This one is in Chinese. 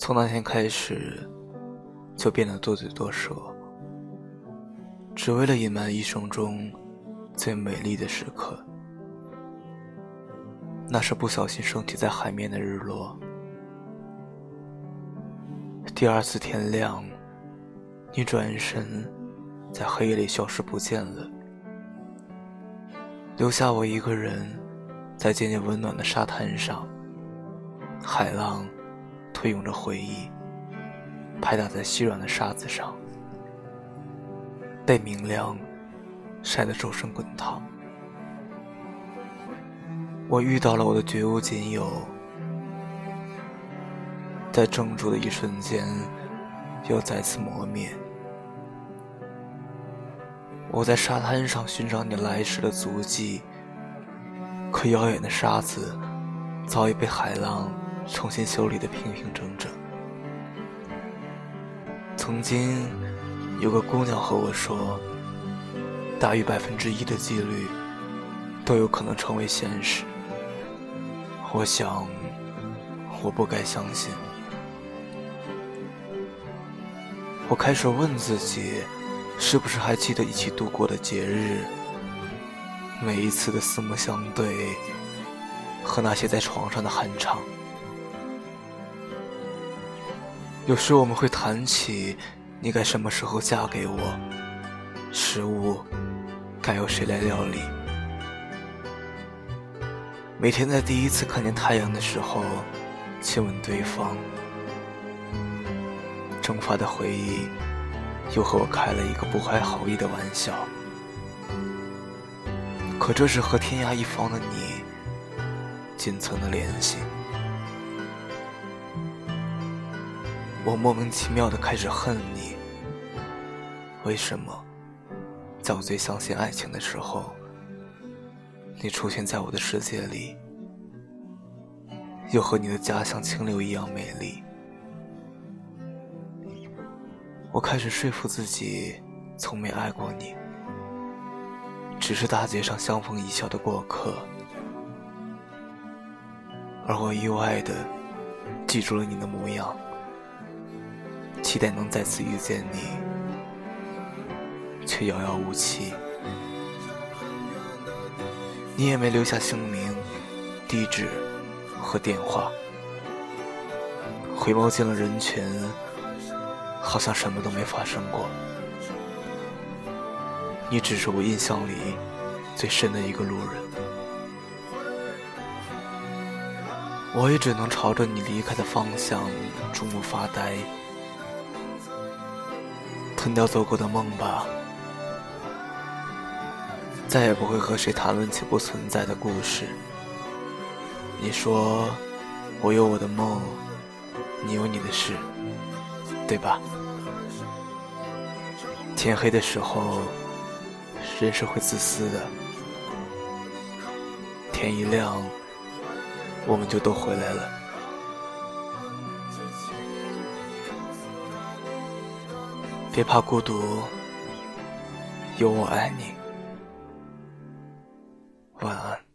从那天开始，就变得多嘴多舌，只为了隐瞒一生中最美丽的时刻。那是不小心升起在海面的日落。第二次天亮，你转身，在黑夜里消失不见了，留下我一个人，在渐渐温暖的沙滩上，海浪。推涌着回忆，拍打在细软的沙子上，被明亮晒得周身滚烫。我遇到了我的绝无仅有，在怔住的一瞬间，又再次磨灭。我在沙滩上寻找你来时的足迹，可遥远的沙子早已被海浪。重新修理的平平整整。曾经有个姑娘和我说，大于百分之一的几率都有可能成为现实。我想，我不该相信。我开始问自己，是不是还记得一起度过的节日？每一次的四目相对，和那些在床上的酣畅。有时我们会谈起，你该什么时候嫁给我？食物该由谁来料理？每天在第一次看见太阳的时候，亲吻对方。蒸发的回忆，又和我开了一个不怀好意的玩笑。可这是和天涯一方的你，仅存的联系。我莫名其妙的开始恨你。为什么，在我最相信爱情的时候，你出现在我的世界里，又和你的家乡清流一样美丽？我开始说服自己，从没爱过你，只是大街上相逢一笑的过客，而我意外的记住了你的模样。期待能再次遇见你，却遥遥无期。你也没留下姓名、地址和电话。回眸进了人群，好像什么都没发生过。你只是我印象里最深的一个路人。我也只能朝着你离开的方向注目发呆。吞掉做过的梦吧，再也不会和谁谈论起不存在的故事。你说，我有我的梦，你有你的事，对吧？天黑的时候，人是会自私的。天一亮，我们就都回来了。别怕孤独，有我爱你。晚安。